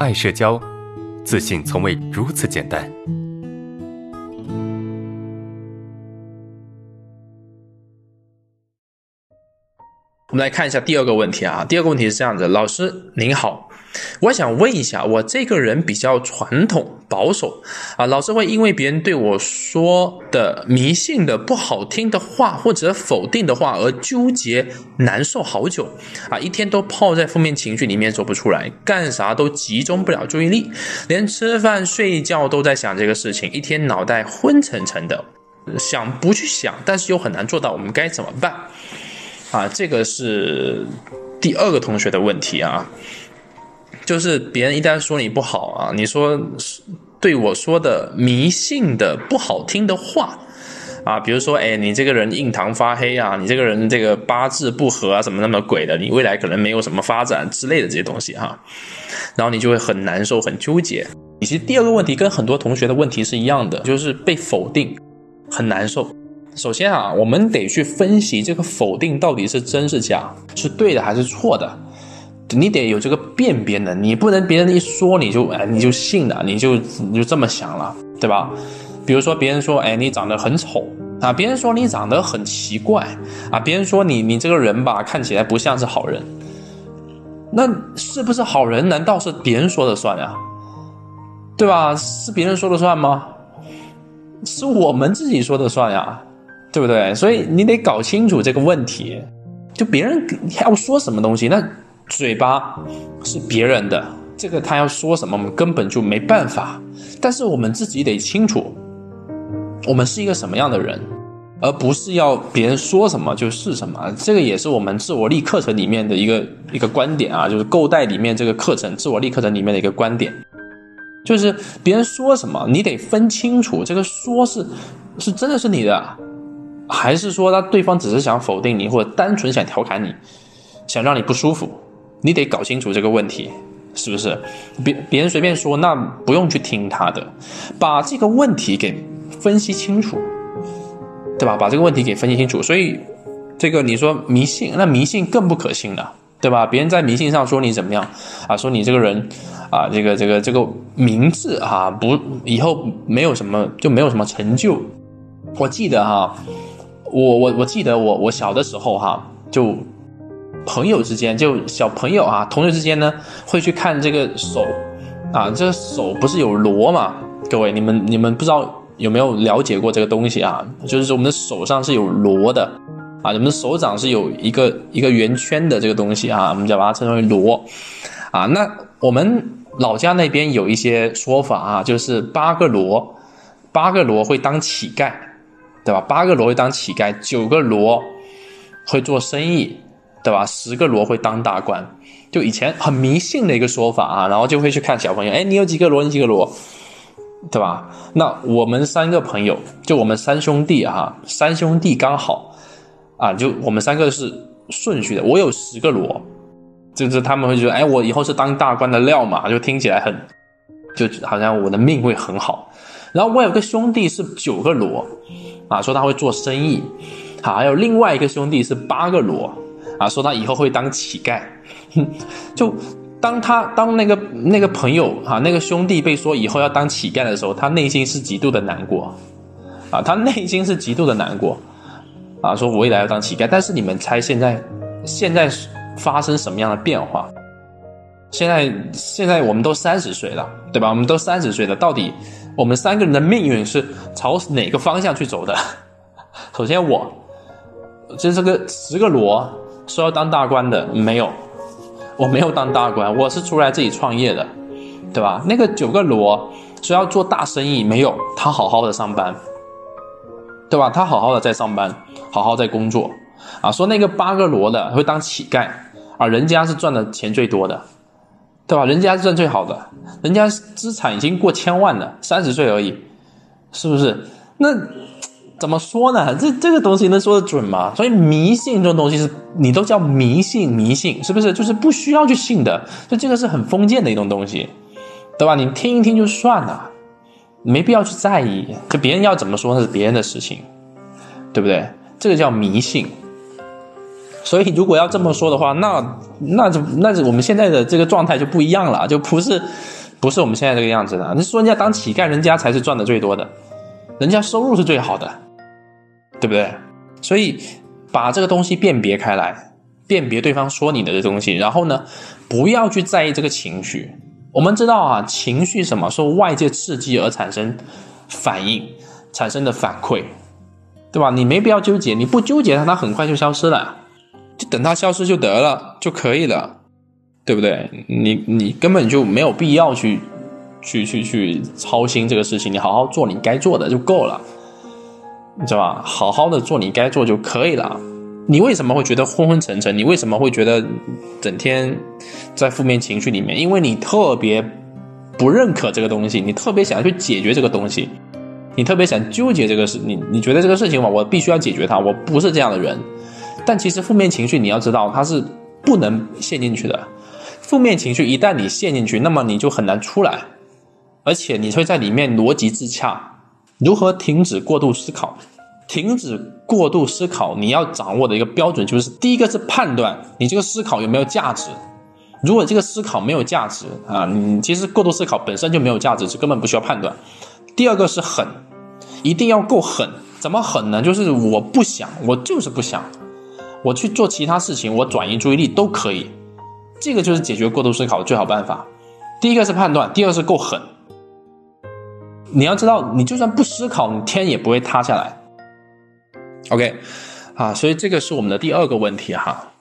爱社交，自信从未如此简单。我们来看一下第二个问题啊，第二个问题是这样子：老师您好。我想问一下，我这个人比较传统保守啊，老是会因为别人对我说的迷信的不好听的话或者否定的话而纠结难受好久啊，一天都泡在负面情绪里面走不出来，干啥都集中不了注意力，连吃饭睡觉都在想这个事情，一天脑袋昏沉沉的，想不去想，但是又很难做到，我们该怎么办啊？这个是第二个同学的问题啊。就是别人一旦说你不好啊，你说对我说的迷信的不好听的话啊，比如说哎，你这个人印堂发黑啊，你这个人这个八字不合啊，什么那么鬼的，你未来可能没有什么发展之类的这些东西哈，然后你就会很难受、很纠结。以及第二个问题跟很多同学的问题是一样的，就是被否定很难受。首先啊，我们得去分析这个否定到底是真是假，是对的还是错的。你得有这个辨别能力，不能别人一说你就哎你就信了，你就你就这么想了，对吧？比如说别人说哎你长得很丑啊，别人说你长得很奇怪啊，别人说你你这个人吧看起来不像是好人，那是不是好人？难道是别人说的算呀？对吧？是别人说的算吗？是我们自己说的算呀，对不对？所以你得搞清楚这个问题，就别人要说什么东西那。嘴巴是别人的，这个他要说什么，我们根本就没办法。但是我们自己得清楚，我们是一个什么样的人，而不是要别人说什么就是什么。这个也是我们自我力课程里面的一个一个观点啊，就是购带里面这个课程自我力课程里面的一个观点，就是别人说什么，你得分清楚，这个说是是真的是你的，还是说他对方只是想否定你，或者单纯想调侃你，想让你不舒服。你得搞清楚这个问题，是不是？别别人随便说，那不用去听他的，把这个问题给分析清楚，对吧？把这个问题给分析清楚。所以，这个你说迷信，那迷信更不可信了，对吧？别人在迷信上说你怎么样啊？说你这个人啊，这个这个这个名字啊，不以后没有什么就没有什么成就。我记得哈，我我我记得我我小的时候哈就。朋友之间，就小朋友啊，同学之间呢，会去看这个手，啊，这个手不是有螺嘛？各位，你们你们不知道有没有了解过这个东西啊？就是我们的手上是有螺的，啊，我们的手掌是有一个一个圆圈的这个东西啊，我们就把它称为螺，啊，那我们老家那边有一些说法啊，就是八个螺，八个螺会当乞丐，对吧？八个螺会当乞丐，九个螺会做生意。对吧？十个螺会当大官，就以前很迷信的一个说法啊，然后就会去看小朋友，哎，你有几个螺？你几个螺？对吧？那我们三个朋友，就我们三兄弟啊，三兄弟刚好啊，就我们三个是顺序的。我有十个螺，就是他们会觉得，哎，我以后是当大官的料嘛，就听起来很，就好像我的命会很好。然后我有个兄弟是九个螺，啊，说他会做生意，好，还有另外一个兄弟是八个螺。啊，说他以后会当乞丐，就当他当那个那个朋友啊，那个兄弟被说以后要当乞丐的时候，他内心是极度的难过，啊，他内心是极度的难过，啊，说我未来要当乞丐。但是你们猜现在现在发生什么样的变化？现在现在我们都三十岁了，对吧？我们都三十岁了，到底我们三个人的命运是朝哪个方向去走的？首先我，这是个十个螺。说要当大官的没有，我没有当大官，我是出来自己创业的，对吧？那个九个罗说要做大生意没有，他好好的上班，对吧？他好好的在上班，好好在工作，啊，说那个八个罗的会当乞丐啊，人家是赚的钱最多的，对吧？人家是赚最好的，人家资产已经过千万了，三十岁而已，是不是？那。怎么说呢？这这个东西能说得准吗？所以迷信这种东西是你都叫迷信，迷信是不是？就是不需要去信的，就这个是很封建的一种东西，对吧？你听一听就算了，没必要去在意。就别人要怎么说那是别人的事情，对不对？这个叫迷信。所以如果要这么说的话，那那就那就我们现在的这个状态就不一样了，就不是不是我们现在这个样子的。你说人家当乞丐，人家才是赚的最多的，人家收入是最好的，对不对？所以把这个东西辨别开来，辨别对方说你的这东西，然后呢，不要去在意这个情绪。我们知道啊，情绪什么受外界刺激而产生反应，产生的反馈，对吧？你没必要纠结，你不纠结它，它很快就消失了，就等它消失就得了就可以了，对不对？你你根本就没有必要去去去去操心这个事情，你好好做你该做的就够了，你知道吧？好好的做你该做就可以了。你为什么会觉得昏昏沉沉？你为什么会觉得整天在负面情绪里面？因为你特别不认可这个东西，你特别想要去解决这个东西，你特别想纠结这个事，你你觉得这个事情嘛，我必须要解决它，我不是这样的人。但其实负面情绪你要知道，它是不能陷进去的。负面情绪一旦你陷进去，那么你就很难出来，而且你会在里面逻辑自洽。如何停止过度思考？停止过度思考，你要掌握的一个标准就是：第一个是判断你这个思考有没有价值。如果这个思考没有价值啊，你其实过度思考本身就没有价值，是根本不需要判断。第二个是狠，一定要够狠。怎么狠呢？就是我不想，我就是不想，我去做其他事情，我转移注意力都可以。这个就是解决过度思考的最好办法。第一个是判断，第二是够狠。你要知道，你就算不思考，你天也不会塌下来。OK，啊，所以这个是我们的第二个问题哈。